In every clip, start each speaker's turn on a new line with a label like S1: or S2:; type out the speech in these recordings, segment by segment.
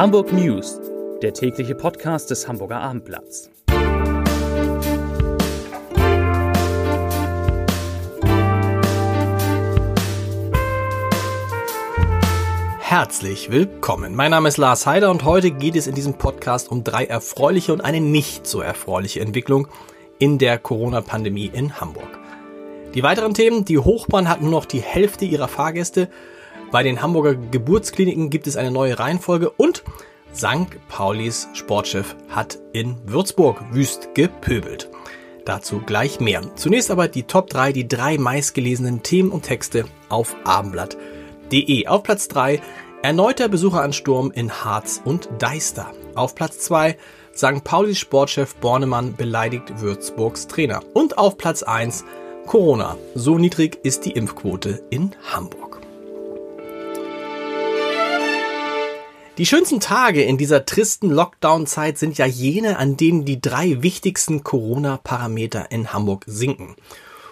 S1: Hamburg News, der tägliche Podcast des Hamburger Abendblatts.
S2: Herzlich willkommen. Mein Name ist Lars Heider und heute geht es in diesem Podcast um drei erfreuliche und eine nicht so erfreuliche Entwicklung in der Corona-Pandemie in Hamburg. Die weiteren Themen, die Hochbahn hat nur noch die Hälfte ihrer Fahrgäste, bei den Hamburger Geburtskliniken gibt es eine neue Reihenfolge und St. Paulis Sportchef hat in Würzburg wüst gepöbelt. Dazu gleich mehr. Zunächst aber die Top 3, die drei meistgelesenen Themen und Texte auf abendblatt.de. Auf Platz 3 erneuter Besucheransturm in Harz und Deister. Auf Platz 2 St. Paulis Sportchef Bornemann beleidigt Würzburgs Trainer. Und auf Platz 1 Corona. So niedrig ist die Impfquote in Hamburg. Die schönsten Tage in dieser tristen Lockdown-Zeit sind ja jene, an denen die drei wichtigsten Corona-Parameter in Hamburg sinken.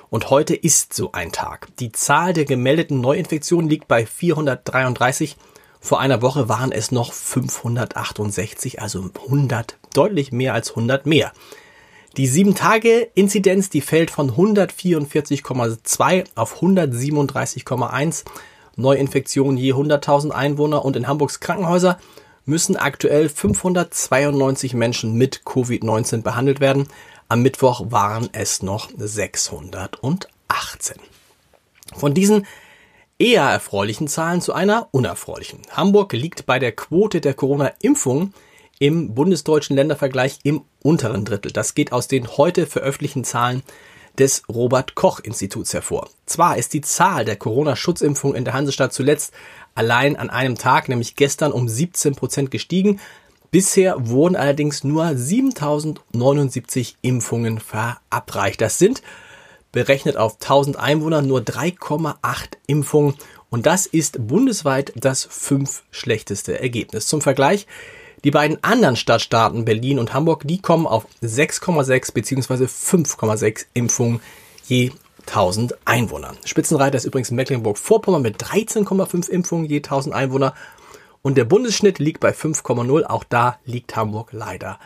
S2: Und heute ist so ein Tag. Die Zahl der gemeldeten Neuinfektionen liegt bei 433. Vor einer Woche waren es noch 568, also 100, deutlich mehr als 100 mehr. Die 7-Tage-Inzidenz, die fällt von 144,2 auf 137,1. Neuinfektionen je 100.000 Einwohner und in Hamburgs Krankenhäuser müssen aktuell 592 Menschen mit Covid-19 behandelt werden. Am Mittwoch waren es noch 618. Von diesen eher erfreulichen Zahlen zu einer unerfreulichen. Hamburg liegt bei der Quote der Corona-Impfung im bundesdeutschen Ländervergleich im unteren Drittel. Das geht aus den heute veröffentlichten Zahlen des Robert Koch Instituts hervor. Zwar ist die Zahl der Corona-Schutzimpfungen in der Hansestadt zuletzt allein an einem Tag, nämlich gestern um 17 Prozent gestiegen. Bisher wurden allerdings nur 7079 Impfungen verabreicht. Das sind berechnet auf 1000 Einwohner nur 3,8 Impfungen und das ist bundesweit das fünf schlechteste Ergebnis. Zum Vergleich, die beiden anderen Stadtstaaten Berlin und Hamburg, die kommen auf 6,6 bzw. 5,6 Impfungen je 1000 Einwohner. Spitzenreiter ist übrigens Mecklenburg-Vorpommern mit 13,5 Impfungen je 1000 Einwohner. Und der Bundesschnitt liegt bei 5,0. Auch da liegt Hamburg leider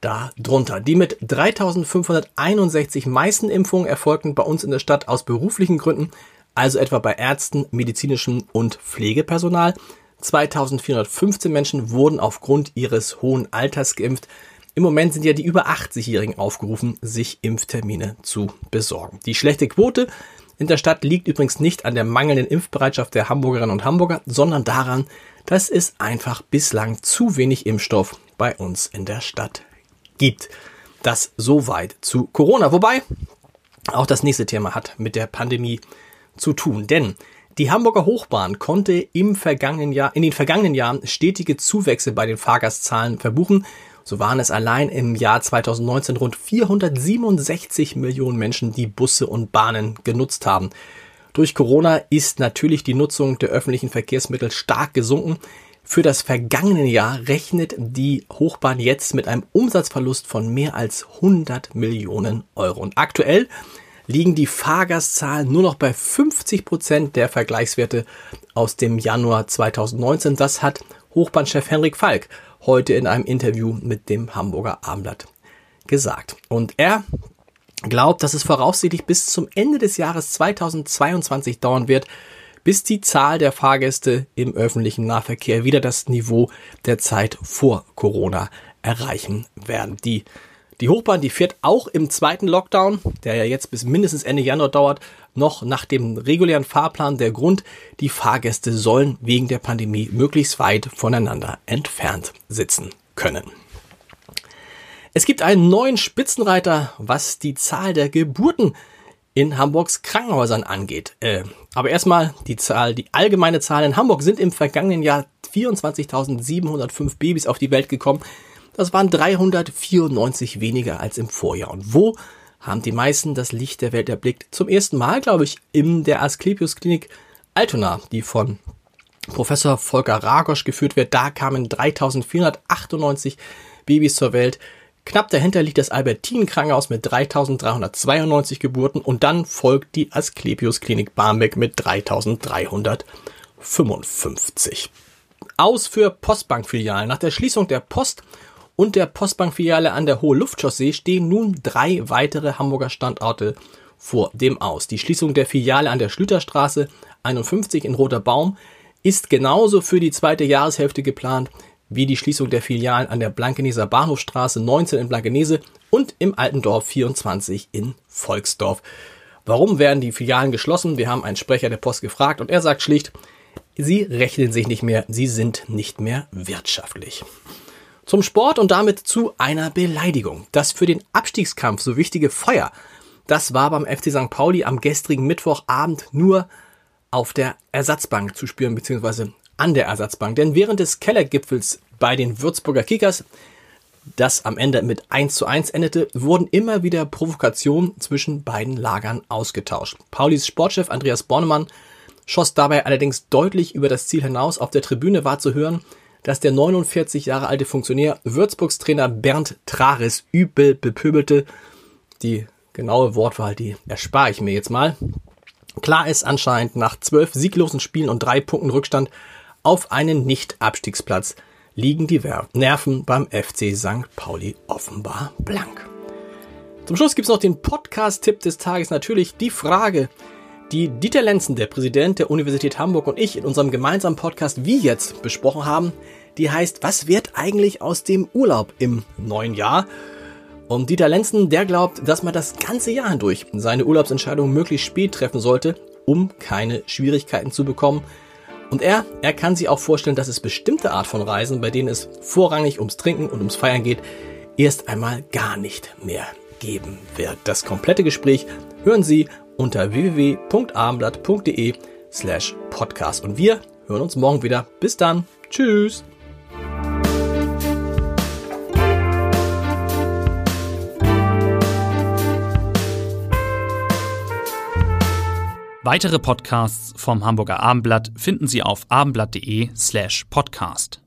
S2: da drunter. Die mit 3561 meisten Impfungen erfolgten bei uns in der Stadt aus beruflichen Gründen, also etwa bei Ärzten, medizinischem und Pflegepersonal. 2415 Menschen wurden aufgrund ihres hohen Alters geimpft. Im Moment sind ja die über 80-Jährigen aufgerufen, sich Impftermine zu besorgen. Die schlechte Quote in der Stadt liegt übrigens nicht an der mangelnden Impfbereitschaft der Hamburgerinnen und Hamburger, sondern daran, dass es einfach bislang zu wenig Impfstoff bei uns in der Stadt gibt. Das soweit zu Corona. Wobei auch das nächste Thema hat mit der Pandemie zu tun. Denn die Hamburger Hochbahn konnte im vergangenen Jahr, in den vergangenen Jahren stetige Zuwächse bei den Fahrgastzahlen verbuchen. So waren es allein im Jahr 2019 rund 467 Millionen Menschen, die Busse und Bahnen genutzt haben. Durch Corona ist natürlich die Nutzung der öffentlichen Verkehrsmittel stark gesunken. Für das vergangene Jahr rechnet die Hochbahn jetzt mit einem Umsatzverlust von mehr als 100 Millionen Euro. Und aktuell liegen die Fahrgastzahlen nur noch bei 50 Prozent der Vergleichswerte aus dem Januar 2019. Das hat Hochbahnchef Henrik Falk heute in einem Interview mit dem Hamburger Abendblatt gesagt. Und er glaubt, dass es voraussichtlich bis zum Ende des Jahres 2022 dauern wird, bis die Zahl der Fahrgäste im öffentlichen Nahverkehr wieder das Niveau der Zeit vor Corona erreichen werden. Die die Hochbahn, die fährt auch im zweiten Lockdown, der ja jetzt bis mindestens Ende Januar dauert, noch nach dem regulären Fahrplan. Der Grund, die Fahrgäste sollen wegen der Pandemie möglichst weit voneinander entfernt sitzen können. Es gibt einen neuen Spitzenreiter, was die Zahl der Geburten in Hamburgs Krankenhäusern angeht. Äh, aber erstmal die Zahl, die allgemeine Zahl in Hamburg sind im vergangenen Jahr 24.705 Babys auf die Welt gekommen. Das waren 394 weniger als im Vorjahr. Und wo haben die meisten das Licht der Welt erblickt? Zum ersten Mal, glaube ich, in der Asklepios Klinik Altona, die von Professor Volker Ragosch geführt wird. Da kamen 3498 Babys zur Welt. Knapp dahinter liegt das Albertinen Krankenhaus mit 3392 Geburten und dann folgt die Asklepios Klinik Barmbek mit 3355. aus für Postbankfilialen. Nach der Schließung der Post und der Postbankfiliale an der Hohe Luftchaussee stehen nun drei weitere Hamburger Standorte vor dem Aus. Die Schließung der Filiale an der Schlüterstraße 51 in Roter Baum ist genauso für die zweite Jahreshälfte geplant wie die Schließung der Filialen an der Blankeneser Bahnhofstraße 19 in Blankenese und im Altendorf 24 in Volksdorf. Warum werden die Filialen geschlossen? Wir haben einen Sprecher der Post gefragt und er sagt schlicht, sie rechnen sich nicht mehr, sie sind nicht mehr wirtschaftlich. Zum Sport und damit zu einer Beleidigung. Das für den Abstiegskampf so wichtige Feuer, das war beim FC St. Pauli am gestrigen Mittwochabend nur auf der Ersatzbank zu spüren, beziehungsweise an der Ersatzbank. Denn während des Kellergipfels bei den Würzburger Kickers, das am Ende mit 1 zu 1 endete, wurden immer wieder Provokationen zwischen beiden Lagern ausgetauscht. Paulis Sportchef Andreas Bornemann schoss dabei allerdings deutlich über das Ziel hinaus. Auf der Tribüne war zu hören, dass der 49 Jahre alte Funktionär Würzburgs Trainer Bernd Trares übel bepöbelte. Die genaue Wortwahl, die erspare ich mir jetzt mal. Klar ist anscheinend nach zwölf sieglosen Spielen und drei Punkten Rückstand auf einen Nicht-Abstiegsplatz liegen die Nerven beim FC St. Pauli offenbar blank. Zum Schluss gibt's noch den Podcast-Tipp des Tages, natürlich die Frage, die Dieter Lenzen, der Präsident der Universität Hamburg und ich in unserem gemeinsamen Podcast Wie jetzt besprochen haben, die heißt, was wird eigentlich aus dem Urlaub im neuen Jahr? Und Dieter Lenzen, der glaubt, dass man das ganze Jahr hindurch seine Urlaubsentscheidung möglichst spät treffen sollte, um keine Schwierigkeiten zu bekommen. Und er, er kann sich auch vorstellen, dass es bestimmte Art von Reisen, bei denen es vorrangig ums Trinken und ums Feiern geht, erst einmal gar nicht mehr geben wird. Das komplette Gespräch hören Sie unter www.abendblatt.de slash podcast. Und wir hören uns morgen wieder. Bis dann. Tschüss.
S1: Weitere Podcasts vom Hamburger Abendblatt finden Sie auf abendblatt.de slash podcast.